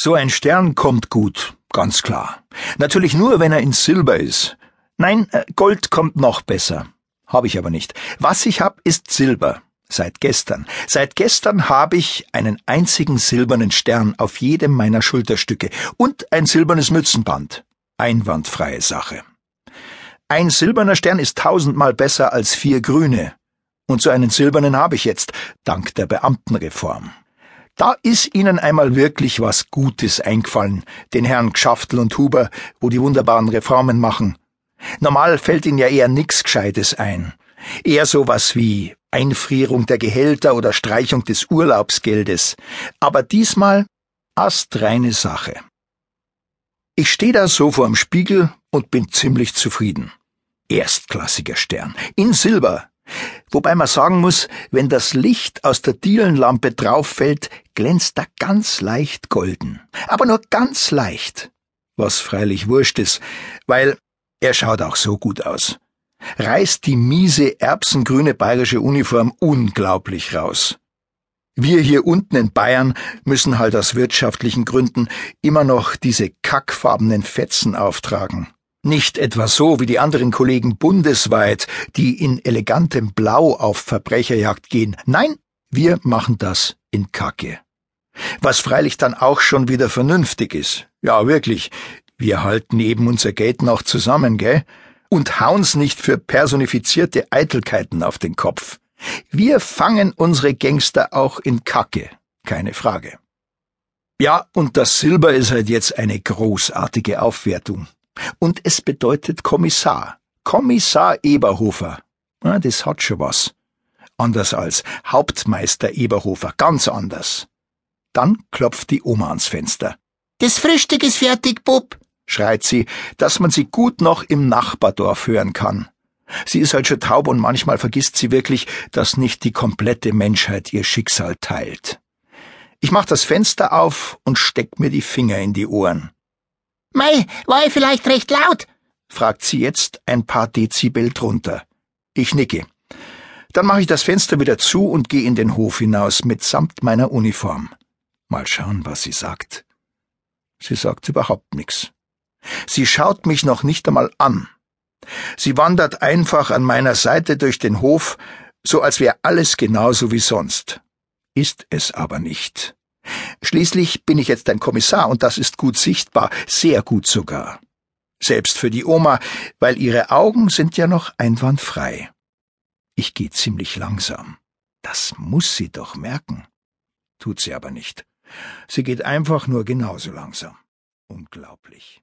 So ein Stern kommt gut, ganz klar. Natürlich nur, wenn er in Silber ist. Nein, äh, Gold kommt noch besser. Habe ich aber nicht. Was ich hab, ist Silber. Seit gestern. Seit gestern habe ich einen einzigen silbernen Stern auf jedem meiner Schulterstücke und ein silbernes Mützenband. Einwandfreie Sache. Ein silberner Stern ist tausendmal besser als vier grüne. Und so einen silbernen habe ich jetzt, dank der Beamtenreform. Da ist Ihnen einmal wirklich was Gutes eingefallen, den Herrn Gschaftel und Huber, wo die wunderbaren Reformen machen. Normal fällt Ihnen ja eher nix Gescheites ein. Eher sowas wie Einfrierung der Gehälter oder Streichung des Urlaubsgeldes. Aber diesmal astreine Sache. Ich stehe da so vorm Spiegel und bin ziemlich zufrieden. Erstklassiger Stern. In Silber. Wobei man sagen muss, wenn das Licht aus der Dielenlampe drauf fällt, glänzt er ganz leicht golden. Aber nur ganz leicht. Was freilich wurscht ist, weil er schaut auch so gut aus. Reißt die miese erbsengrüne bayerische Uniform unglaublich raus. Wir hier unten in Bayern müssen halt aus wirtschaftlichen Gründen immer noch diese kackfarbenen Fetzen auftragen. Nicht etwa so wie die anderen Kollegen bundesweit, die in elegantem Blau auf Verbrecherjagd gehen. Nein, wir machen das in Kacke. Was freilich dann auch schon wieder vernünftig ist. Ja, wirklich. Wir halten eben unser Geld noch zusammen, gell? Und hauen's nicht für personifizierte Eitelkeiten auf den Kopf. Wir fangen unsere Gangster auch in Kacke. Keine Frage. Ja, und das Silber ist halt jetzt eine großartige Aufwertung. Und es bedeutet Kommissar. Kommissar Eberhofer. Ja, das hat schon was. Anders als Hauptmeister Eberhofer, ganz anders. Dann klopft die Oma ans Fenster. Das Frühstück ist fertig, Bub, schreit sie, dass man sie gut noch im Nachbardorf hören kann. Sie ist halt schon taub und manchmal vergisst sie wirklich, dass nicht die komplette Menschheit ihr Schicksal teilt. Ich mach das Fenster auf und steck mir die Finger in die Ohren. Mei, war ich vielleicht recht laut? fragt sie jetzt ein paar Dezibel drunter. Ich nicke. Dann mache ich das Fenster wieder zu und gehe in den Hof hinaus mitsamt meiner Uniform. Mal schauen, was sie sagt. Sie sagt überhaupt nichts. Sie schaut mich noch nicht einmal an. Sie wandert einfach an meiner Seite durch den Hof, so als wäre alles genauso wie sonst. Ist es aber nicht. Schließlich bin ich jetzt ein Kommissar und das ist gut sichtbar, sehr gut sogar. Selbst für die Oma, weil ihre Augen sind ja noch einwandfrei. Ich gehe ziemlich langsam. Das muss sie doch merken. Tut sie aber nicht. Sie geht einfach nur genauso langsam. Unglaublich.